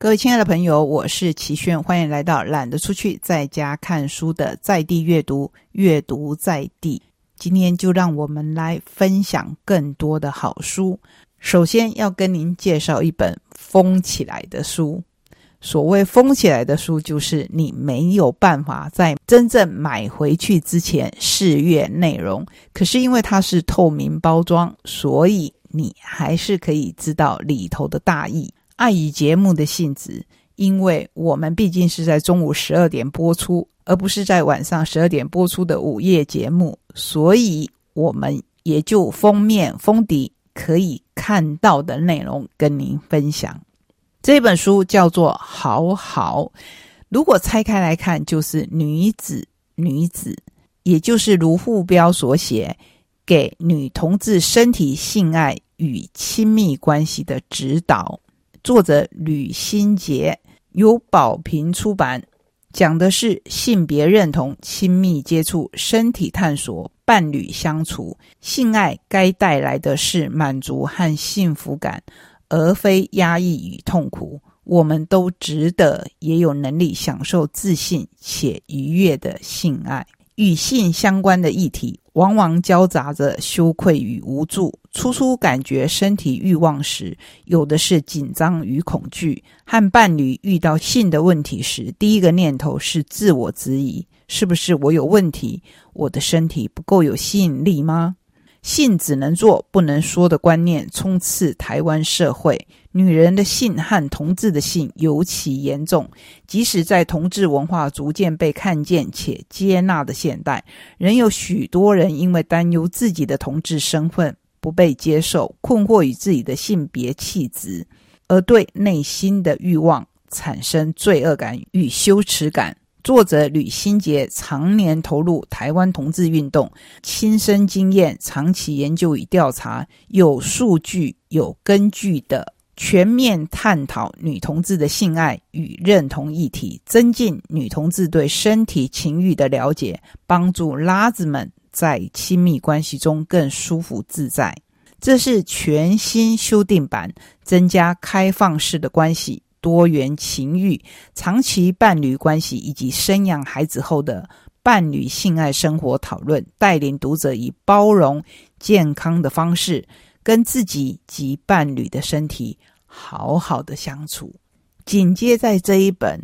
各位亲爱的朋友，我是齐轩，欢迎来到懒得出去在家看书的在地阅读，阅读在地。今天就让我们来分享更多的好书。首先要跟您介绍一本封起来的书。所谓封起来的书，就是你没有办法在真正买回去之前试阅内容，可是因为它是透明包装，所以你还是可以知道里头的大意。碍于节目的性质，因为我们毕竟是在中午十二点播出，而不是在晚上十二点播出的午夜节目，所以我们也就封面封底可以看到的内容跟您分享。这本书叫做《好好》，如果拆开来看，就是女子女子，也就是卢富标所写给女同志身体性爱与亲密关系的指导。作者吕新杰由宝瓶出版，讲的是性别认同、亲密接触、身体探索、伴侣相处、性爱该带来的是满足和幸福感，而非压抑与痛苦。我们都值得，也有能力享受自信且愉悦的性爱。与性相关的议题，往往交杂着羞愧与无助。初初感觉身体欲望时，有的是紧张与恐惧；和伴侣遇到性的问题时，第一个念头是自我质疑：是不是我有问题？我的身体不够有吸引力吗？性只能做不能说的观念充斥台湾社会，女人的性和同志的性尤其严重。即使在同志文化逐渐被看见且接纳的现代，仍有许多人因为担忧自己的同志身份不被接受，困惑于自己的性别气质，而对内心的欲望产生罪恶感与羞耻感。作者吕新杰常年投入台湾同志运动，亲身经验、长期研究与调查，有数据、有根据的全面探讨女同志的性爱与认同议题，增进女同志对身体情欲的了解，帮助拉子们在亲密关系中更舒服自在。这是全新修订版，增加开放式的关系。多元情欲、长期伴侣关系以及生养孩子后的伴侣性爱生活讨论，带领读者以包容、健康的方式跟自己及伴侣的身体好好的相处。紧接在这一本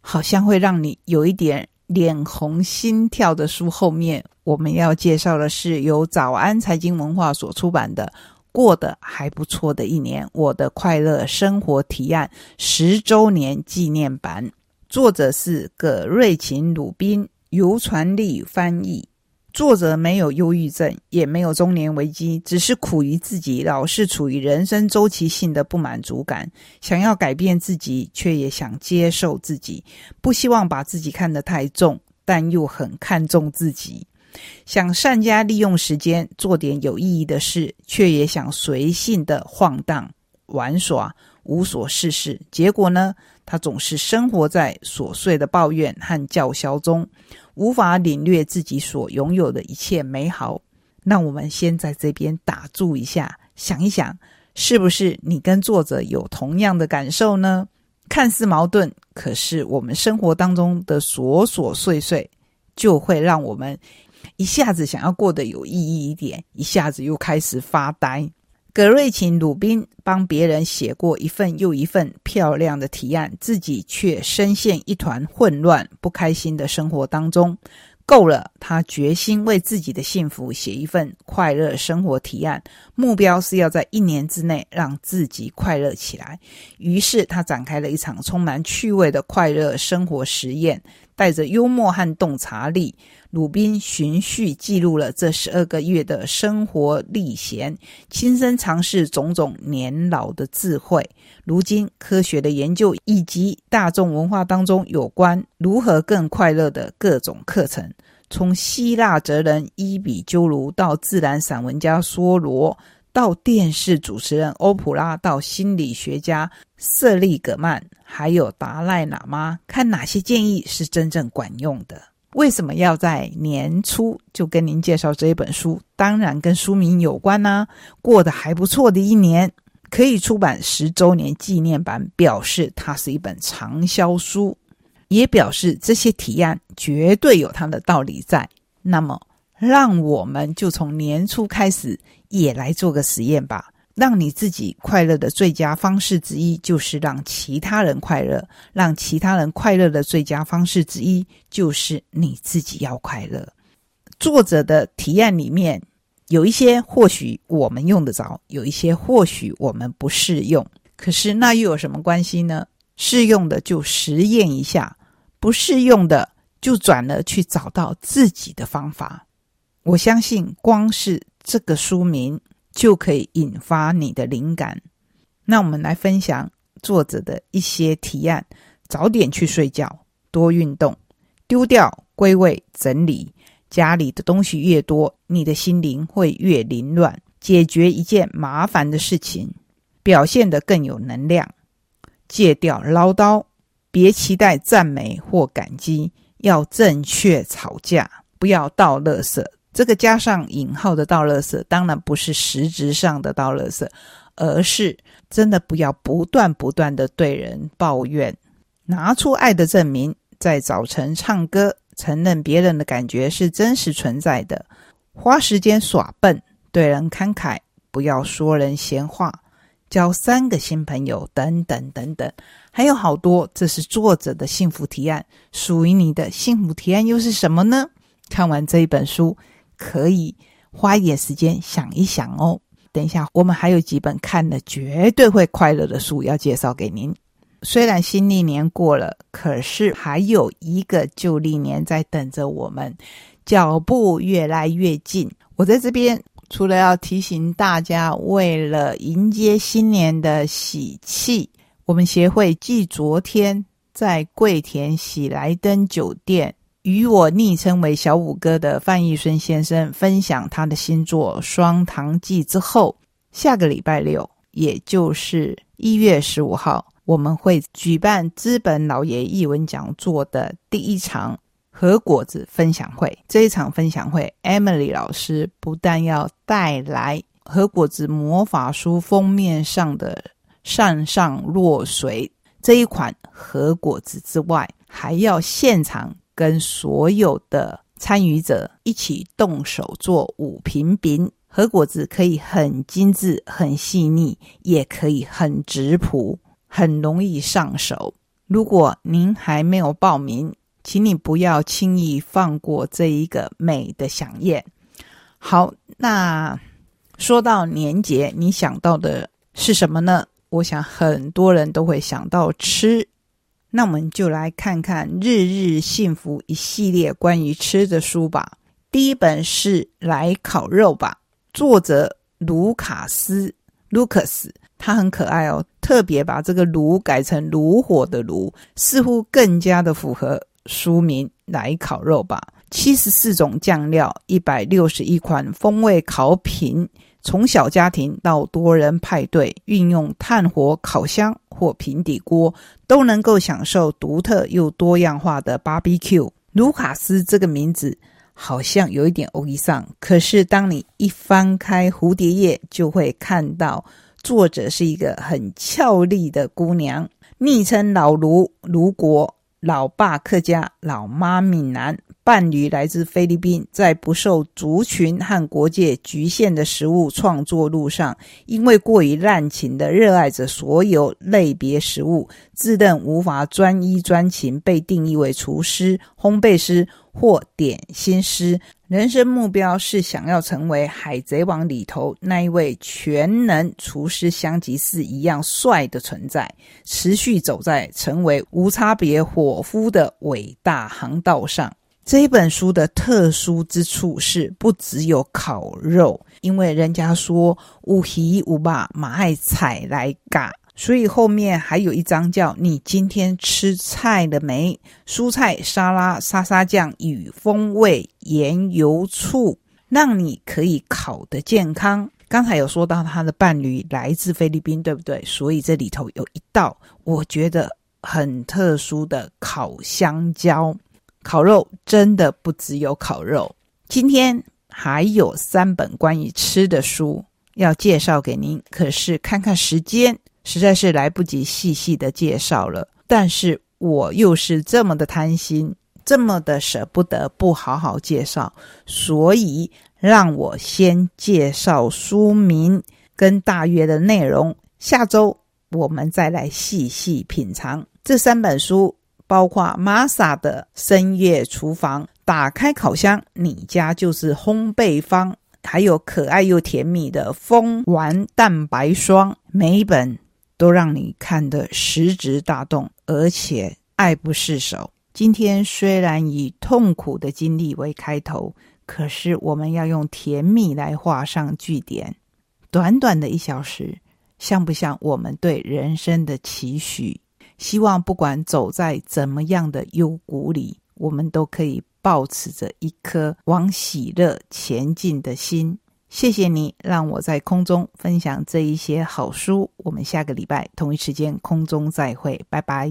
好像会让你有一点脸红心跳的书后面，我们要介绍的是由早安财经文化所出版的。过得还不错的一年，我的快乐生活提案十周年纪念版，作者是葛瑞琴、鲁宾，尤传利翻译。作者没有忧郁症，也没有中年危机，只是苦于自己老是处于人生周期性的不满足感，想要改变自己，却也想接受自己，不希望把自己看得太重，但又很看重自己。想善加利用时间做点有意义的事，却也想随性的晃荡玩耍，无所事事。结果呢，他总是生活在琐碎的抱怨和叫嚣中，无法领略自己所拥有的一切美好。那我们先在这边打住一下，想一想，是不是你跟作者有同样的感受呢？看似矛盾，可是我们生活当中的琐琐碎碎，就会让我们。一下子想要过得有意义一点，一下子又开始发呆。葛瑞琴、鲁宾帮别人写过一份又一份漂亮的提案，自己却深陷一团混乱、不开心的生活当中。够了，他决心为自己的幸福写一份快乐生活提案，目标是要在一年之内让自己快乐起来。于是他展开了一场充满趣味的快乐生活实验，带着幽默和洞察力，鲁宾循序记录了这十二个月的生活历险，亲身尝试种种年老的智慧。如今科学的研究以及大众文化当中有关如何更快乐的各种课程，从希腊哲人伊比鸠鲁到自然散文家梭罗，到电视主持人欧普拉，到心理学家瑟利格曼，还有达赖喇嘛，看哪些建议是真正管用的？为什么要在年初就跟您介绍这一本书？当然跟书名有关呢。过得还不错的一年。可以出版十周年纪念版，表示它是一本畅销书，也表示这些提案绝对有它的道理在。那么，让我们就从年初开始也来做个实验吧。让你自己快乐的最佳方式之一，就是让其他人快乐；让其他人快乐的最佳方式之一，就是你自己要快乐。作者的提案里面有一些或许我们用得着，有一些或许我们不适用。可是那又有什么关系呢？适用的就实验一下，不适用的就转了去找到自己的方法。我相信，光是这个书名。就可以引发你的灵感。那我们来分享作者的一些提案：早点去睡觉，多运动，丢掉、归位、整理家里的东西越多，你的心灵会越凌乱。解决一件麻烦的事情，表现得更有能量。戒掉唠叨，别期待赞美或感激，要正确吵架，不要倒垃圾。这个加上引号的倒垃圾，当然不是实质上的倒垃圾，而是真的不要不断不断的对人抱怨。拿出爱的证明，在早晨唱歌，承认别人的感觉是真实存在的。花时间耍笨，对人慷慨，不要说人闲话。交三个新朋友，等等等等，还有好多。这是作者的幸福提案，属于你的幸福提案又是什么呢？看完这一本书。可以花一点时间想一想哦。等一下，我们还有几本看了绝对会快乐的书要介绍给您。虽然新历年过了，可是还有一个旧历年在等着我们，脚步越来越近。我在这边除了要提醒大家，为了迎接新年的喜气，我们协会继昨天在桂田喜来登酒店。与我昵称为小五哥的范逸孙先生分享他的新作《双糖记》之后，下个礼拜六，也就是一月十五号，我们会举办资本老爷译文讲座的第一场和果子分享会。这一场分享会，Emily 老师不但要带来和果子魔法书封面上的上上落水这一款和果子之外，还要现场。跟所有的参与者一起动手做五瓶饼，和果子可以很精致、很细腻，也可以很直朴，很容易上手。如果您还没有报名，请你不要轻易放过这一个美的飨宴。好，那说到年节，你想到的是什么呢？我想很多人都会想到吃。那我们就来看看《日日幸福》一系列关于吃的书吧。第一本是《来烤肉吧》，作者卢卡斯 （Lucas），他很可爱哦，特别把这个“炉”改成“炉火”的“炉”，似乎更加的符合书名《来烤肉吧》。七十四种酱料，一百六十一款风味烤品。从小家庭到多人派对，运用炭火、烤箱或平底锅，都能够享受独特又多样化的 barbecue。卢卡斯这个名字好像有一点欧意上，可是当你一翻开蝴蝶页，就会看到作者是一个很俏丽的姑娘，昵称老卢卢国。老爸客家，老妈闽南，伴侣来自菲律宾，在不受族群和国界局限的食物创作路上，因为过于滥情的热爱着所有类别食物，自认无法专一专情，被定义为厨师、烘焙师。或点心师，人生目标是想要成为《海贼王》里头那一位全能厨师香吉士一样帅的存在，持续走在成为无差别伙夫的伟大航道上。这一本书的特殊之处是，不只有烤肉，因为人家说无鱼无把马爱菜来嘎。所以后面还有一章叫“你今天吃菜了没？”蔬菜沙拉、沙沙酱与风味盐油醋，让你可以烤得健康。刚才有说到他的伴侣来自菲律宾，对不对？所以这里头有一道我觉得很特殊的烤香蕉。烤肉真的不只有烤肉，今天还有三本关于吃的书。要介绍给您，可是看看时间，实在是来不及细细的介绍了。但是我又是这么的贪心，这么的舍不得不好好介绍，所以让我先介绍书名跟大约的内容。下周我们再来细细品尝这三本书，包括 Masa 的《深夜厨房》，打开烤箱，你家就是烘焙坊。还有可爱又甜蜜的蜂丸蛋白霜，每一本都让你看得食指大动，而且爱不释手。今天虽然以痛苦的经历为开头，可是我们要用甜蜜来画上句点。短短的一小时，像不像我们对人生的期许？希望不管走在怎么样的幽谷里，我们都可以。保持着一颗往喜乐前进的心，谢谢你让我在空中分享这一些好书。我们下个礼拜同一时间空中再会，拜拜。